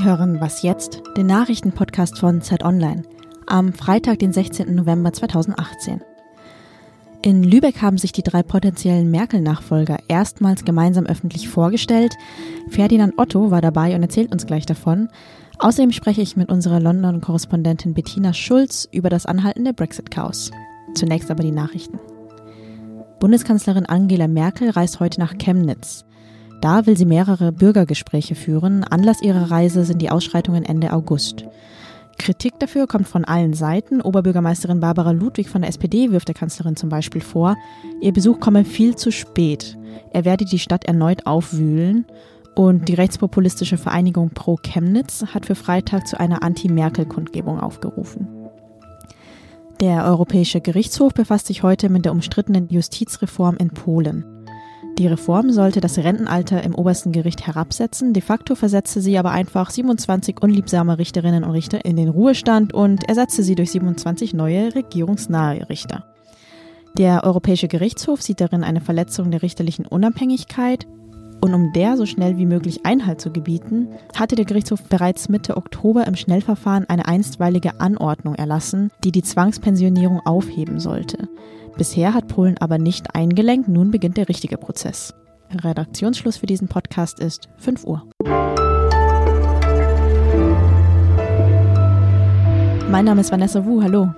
Sie hören Was jetzt? Den Nachrichtenpodcast von Zeit Online am Freitag, den 16. November 2018. In Lübeck haben sich die drei potenziellen Merkel-Nachfolger erstmals gemeinsam öffentlich vorgestellt. Ferdinand Otto war dabei und erzählt uns gleich davon. Außerdem spreche ich mit unserer London-Korrespondentin Bettina Schulz über das Anhalten der Brexit-Chaos. Zunächst aber die Nachrichten. Bundeskanzlerin Angela Merkel reist heute nach Chemnitz. Da will sie mehrere Bürgergespräche führen. Anlass ihrer Reise sind die Ausschreitungen Ende August. Kritik dafür kommt von allen Seiten. Oberbürgermeisterin Barbara Ludwig von der SPD wirft der Kanzlerin zum Beispiel vor, ihr Besuch komme viel zu spät. Er werde die Stadt erneut aufwühlen. Und die rechtspopulistische Vereinigung Pro Chemnitz hat für Freitag zu einer Anti-Merkel-Kundgebung aufgerufen. Der Europäische Gerichtshof befasst sich heute mit der umstrittenen Justizreform in Polen. Die Reform sollte das Rentenalter im obersten Gericht herabsetzen. De facto versetzte sie aber einfach 27 unliebsame Richterinnen und Richter in den Ruhestand und ersetzte sie durch 27 neue regierungsnahe Richter. Der Europäische Gerichtshof sieht darin eine Verletzung der richterlichen Unabhängigkeit. Und um der so schnell wie möglich Einhalt zu gebieten, hatte der Gerichtshof bereits Mitte Oktober im Schnellverfahren eine einstweilige Anordnung erlassen, die die Zwangspensionierung aufheben sollte. Bisher hat Polen aber nicht eingelenkt, nun beginnt der richtige Prozess. Redaktionsschluss für diesen Podcast ist 5 Uhr. Mein Name ist Vanessa Wu, hallo.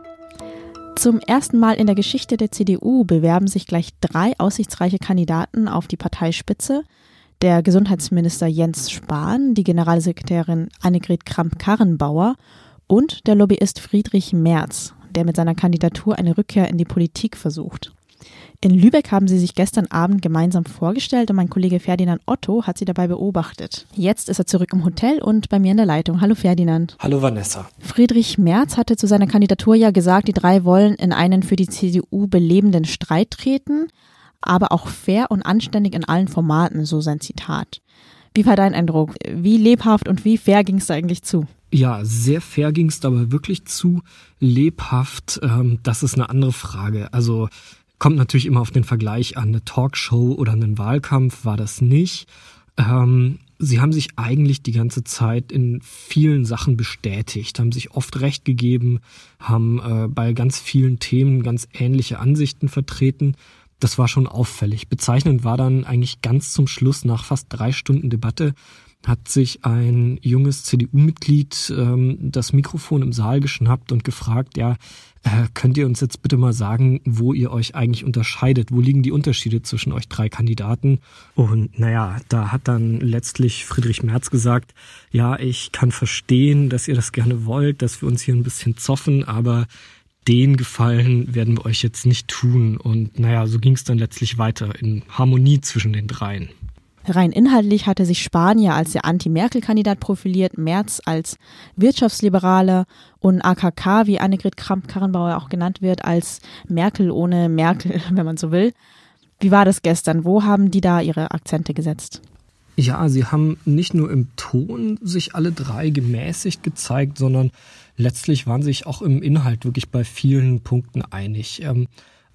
Zum ersten Mal in der Geschichte der CDU bewerben sich gleich drei aussichtsreiche Kandidaten auf die Parteispitze. Der Gesundheitsminister Jens Spahn, die Generalsekretärin Annegret Kramp-Karrenbauer und der Lobbyist Friedrich Merz der mit seiner Kandidatur eine Rückkehr in die Politik versucht. In Lübeck haben sie sich gestern Abend gemeinsam vorgestellt und mein Kollege Ferdinand Otto hat sie dabei beobachtet. Jetzt ist er zurück im Hotel und bei mir in der Leitung. Hallo Ferdinand. Hallo Vanessa. Friedrich Merz hatte zu seiner Kandidatur ja gesagt, die drei wollen in einen für die CDU belebenden Streit treten, aber auch fair und anständig in allen Formaten, so sein Zitat. Wie war dein Eindruck? Wie lebhaft und wie fair ging es da eigentlich zu? Ja, sehr fair ging es dabei wirklich zu. Lebhaft, ähm, das ist eine andere Frage. Also kommt natürlich immer auf den Vergleich an. Eine Talkshow oder einen Wahlkampf war das nicht. Ähm, sie haben sich eigentlich die ganze Zeit in vielen Sachen bestätigt, haben sich oft recht gegeben, haben äh, bei ganz vielen Themen ganz ähnliche Ansichten vertreten. Das war schon auffällig. Bezeichnend war dann eigentlich ganz zum Schluss nach fast drei Stunden Debatte hat sich ein junges CDU-Mitglied ähm, das Mikrofon im Saal geschnappt und gefragt, ja, äh, könnt ihr uns jetzt bitte mal sagen, wo ihr euch eigentlich unterscheidet? Wo liegen die Unterschiede zwischen euch drei Kandidaten? Und naja, da hat dann letztlich Friedrich Merz gesagt, ja, ich kann verstehen, dass ihr das gerne wollt, dass wir uns hier ein bisschen zoffen, aber den Gefallen werden wir euch jetzt nicht tun. Und naja, so ging es dann letztlich weiter in Harmonie zwischen den dreien. Rein inhaltlich hatte sich Spanier als der Anti-Merkel-Kandidat profiliert, Merz als Wirtschaftsliberaler und AKK, wie Annegret Kramp-Karrenbauer auch genannt wird, als Merkel ohne Merkel, wenn man so will. Wie war das gestern? Wo haben die da ihre Akzente gesetzt? Ja, sie haben nicht nur im Ton sich alle drei gemäßigt gezeigt, sondern letztlich waren sich auch im Inhalt wirklich bei vielen Punkten einig. Ähm,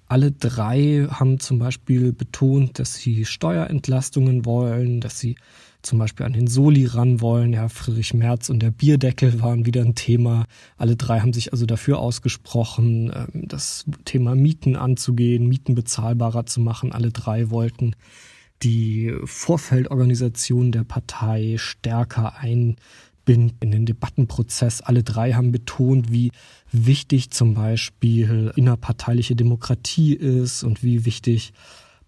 alle drei haben zum Beispiel betont, dass sie Steuerentlastungen wollen, dass sie zum Beispiel an den Soli ran wollen. Ja, Friedrich Merz und der Bierdeckel waren wieder ein Thema. Alle drei haben sich also dafür ausgesprochen, ähm, das Thema Mieten anzugehen, Mieten bezahlbarer zu machen. Alle drei wollten die Vorfeldorganisation der Partei stärker ein bin in den Debattenprozess. Alle drei haben betont, wie wichtig zum Beispiel innerparteiliche Demokratie ist und wie wichtig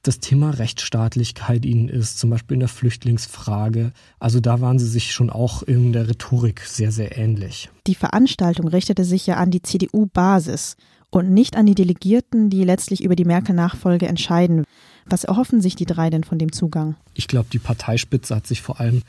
das Thema Rechtsstaatlichkeit ihnen ist, zum Beispiel in der Flüchtlingsfrage. Also da waren sie sich schon auch in der Rhetorik sehr, sehr ähnlich. Die Veranstaltung richtete sich ja an die CDU-Basis und nicht an die Delegierten, die letztlich über die Merkel-Nachfolge entscheiden. Was erhoffen sich die drei denn von dem Zugang? Ich glaube, die Parteispitze hat sich vor allem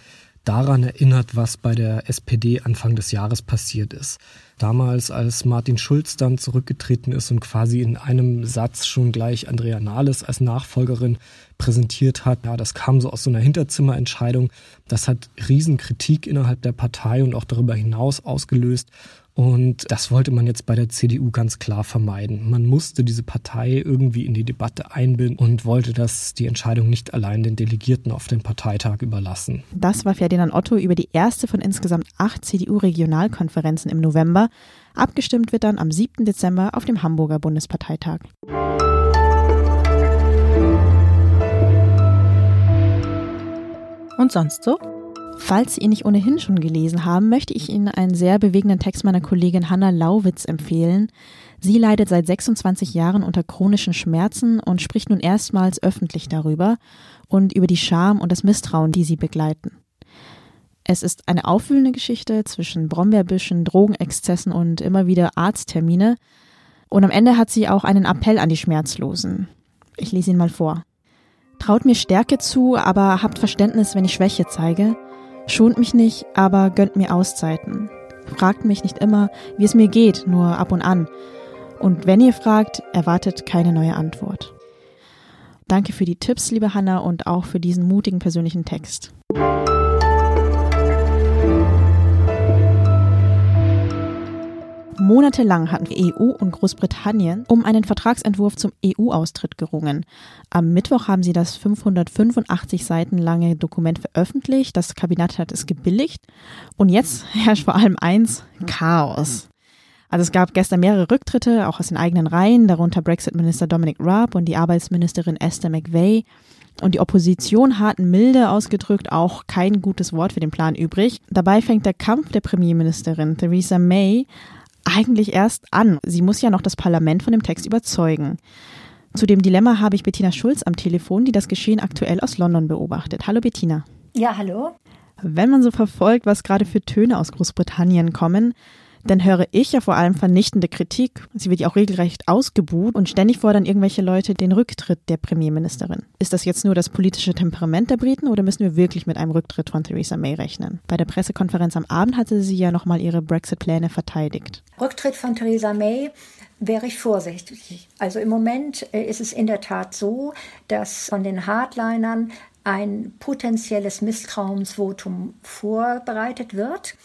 daran erinnert, was bei der SPD Anfang des Jahres passiert ist. Damals, als Martin Schulz dann zurückgetreten ist und quasi in einem Satz schon gleich Andrea Nahles als Nachfolgerin präsentiert hat, ja, das kam so aus so einer Hinterzimmerentscheidung. Das hat Riesenkritik innerhalb der Partei und auch darüber hinaus ausgelöst. Und das wollte man jetzt bei der CDU ganz klar vermeiden. Man musste diese Partei irgendwie in die Debatte einbinden und wollte das die Entscheidung nicht allein den Delegierten auf den Parteitag überlassen. Das war Ferdinand Otto über die erste von insgesamt acht CDU-Regionalkonferenzen im November. Abgestimmt wird dann am 7. Dezember auf dem Hamburger Bundesparteitag. Und sonst so? Falls Sie ihn nicht ohnehin schon gelesen haben, möchte ich Ihnen einen sehr bewegenden Text meiner Kollegin Hanna Lauwitz empfehlen. Sie leidet seit 26 Jahren unter chronischen Schmerzen und spricht nun erstmals öffentlich darüber und über die Scham und das Misstrauen, die sie begleiten. Es ist eine aufwühlende Geschichte zwischen Brombeerbüschen, Drogenexzessen und immer wieder Arzttermine. Und am Ende hat sie auch einen Appell an die Schmerzlosen. Ich lese ihn mal vor. Traut mir Stärke zu, aber habt Verständnis, wenn ich Schwäche zeige. Schont mich nicht, aber gönnt mir Auszeiten. Fragt mich nicht immer, wie es mir geht, nur ab und an. Und wenn ihr fragt, erwartet keine neue Antwort. Danke für die Tipps, liebe Hanna, und auch für diesen mutigen persönlichen Text. Monatelang hatten EU und Großbritannien um einen Vertragsentwurf zum EU-Austritt gerungen. Am Mittwoch haben sie das 585 Seiten lange Dokument veröffentlicht. Das Kabinett hat es gebilligt. Und jetzt herrscht vor allem eins, Chaos. Also es gab gestern mehrere Rücktritte, auch aus den eigenen Reihen, darunter Brexit-Minister Dominic Raab und die Arbeitsministerin Esther McVeigh. Und die Opposition hat milde ausgedrückt auch kein gutes Wort für den Plan übrig. Dabei fängt der Kampf der Premierministerin Theresa May eigentlich erst an. Sie muss ja noch das Parlament von dem Text überzeugen. Zu dem Dilemma habe ich Bettina Schulz am Telefon, die das Geschehen aktuell aus London beobachtet. Hallo Bettina. Ja, hallo. Wenn man so verfolgt, was gerade für Töne aus Großbritannien kommen, dann höre ich ja vor allem vernichtende Kritik. Sie wird ja auch regelrecht ausgebuht und ständig fordern irgendwelche Leute den Rücktritt der Premierministerin. Ist das jetzt nur das politische Temperament der Briten oder müssen wir wirklich mit einem Rücktritt von Theresa May rechnen? Bei der Pressekonferenz am Abend hatte sie ja nochmal ihre Brexit-Pläne verteidigt. Rücktritt von Theresa May wäre ich vorsichtig. Also im Moment äh, ist es in der Tat so, dass von den Hardlinern ein potenzielles Misstrauensvotum vorbereitet wird.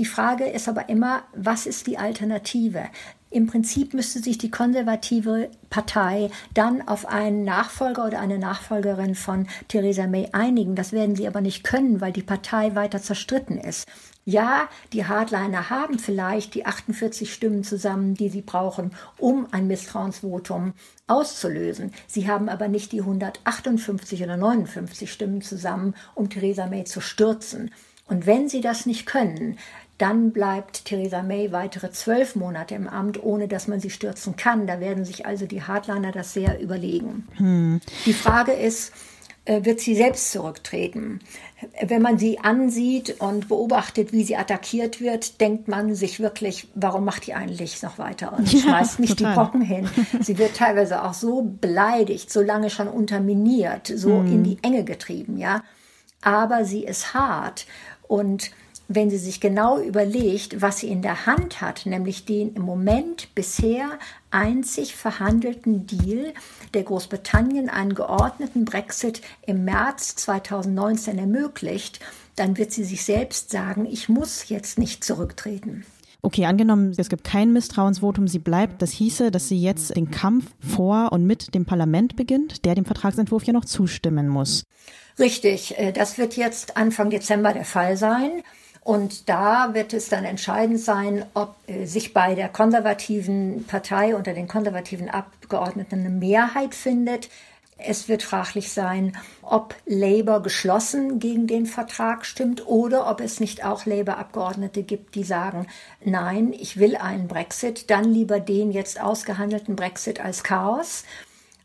Die Frage ist aber immer, was ist die Alternative? Im Prinzip müsste sich die konservative Partei dann auf einen Nachfolger oder eine Nachfolgerin von Theresa May einigen. Das werden sie aber nicht können, weil die Partei weiter zerstritten ist. Ja, die Hardliner haben vielleicht die 48 Stimmen zusammen, die sie brauchen, um ein Misstrauensvotum auszulösen. Sie haben aber nicht die 158 oder 59 Stimmen zusammen, um Theresa May zu stürzen. Und wenn sie das nicht können, dann bleibt Theresa May weitere zwölf Monate im Amt, ohne dass man sie stürzen kann. Da werden sich also die Hardliner das sehr überlegen. Hm. Die Frage ist, äh, wird sie selbst zurücktreten? Wenn man sie ansieht und beobachtet, wie sie attackiert wird, denkt man sich wirklich, warum macht die eigentlich noch weiter und ja, schmeißt nicht total. die Brocken hin? Sie wird teilweise auch so beleidigt, so lange schon unterminiert, so hm. in die Enge getrieben, ja. Aber sie ist hart und wenn sie sich genau überlegt, was sie in der Hand hat, nämlich den im Moment bisher einzig verhandelten Deal, der Großbritannien einen geordneten Brexit im März 2019 ermöglicht, dann wird sie sich selbst sagen, ich muss jetzt nicht zurücktreten. Okay, angenommen, es gibt kein Misstrauensvotum, sie bleibt. Das hieße, dass sie jetzt den Kampf vor und mit dem Parlament beginnt, der dem Vertragsentwurf ja noch zustimmen muss. Richtig, äh, das wird jetzt Anfang Dezember der Fall sein. Und da wird es dann entscheidend sein, ob äh, sich bei der konservativen Partei unter den konservativen Abgeordneten eine Mehrheit findet. Es wird fraglich sein, ob Labour geschlossen gegen den Vertrag stimmt oder ob es nicht auch Labour-Abgeordnete gibt, die sagen, nein, ich will einen Brexit, dann lieber den jetzt ausgehandelten Brexit als Chaos.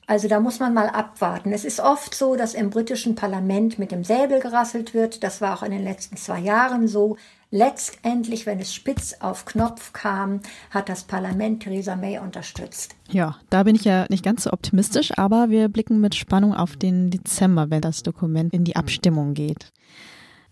Also da muss man mal abwarten. Es ist oft so, dass im britischen Parlament mit dem Säbel gerasselt wird. Das war auch in den letzten zwei Jahren so. Letztendlich, wenn es spitz auf Knopf kam, hat das Parlament Theresa May unterstützt. Ja, da bin ich ja nicht ganz so optimistisch, aber wir blicken mit Spannung auf den Dezember, wenn das Dokument in die Abstimmung geht.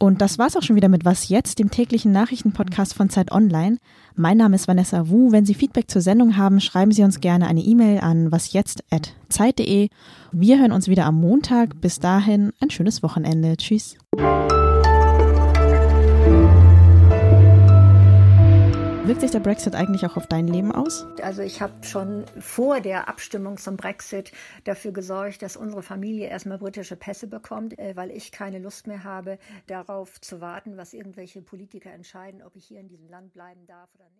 Und das war's auch schon wieder mit Was jetzt, dem täglichen Nachrichtenpodcast von Zeit Online. Mein Name ist Vanessa Wu. Wenn Sie Feedback zur Sendung haben, schreiben Sie uns gerne eine E-Mail an wasjetzt@zeit.de. Wir hören uns wieder am Montag. Bis dahin ein schönes Wochenende. Tschüss. Wirkt sich der Brexit eigentlich auch auf dein Leben aus? Also ich habe schon vor der Abstimmung zum Brexit dafür gesorgt, dass unsere Familie erstmal britische Pässe bekommt, äh, weil ich keine Lust mehr habe, darauf zu warten, was irgendwelche Politiker entscheiden, ob ich hier in diesem Land bleiben darf oder nicht.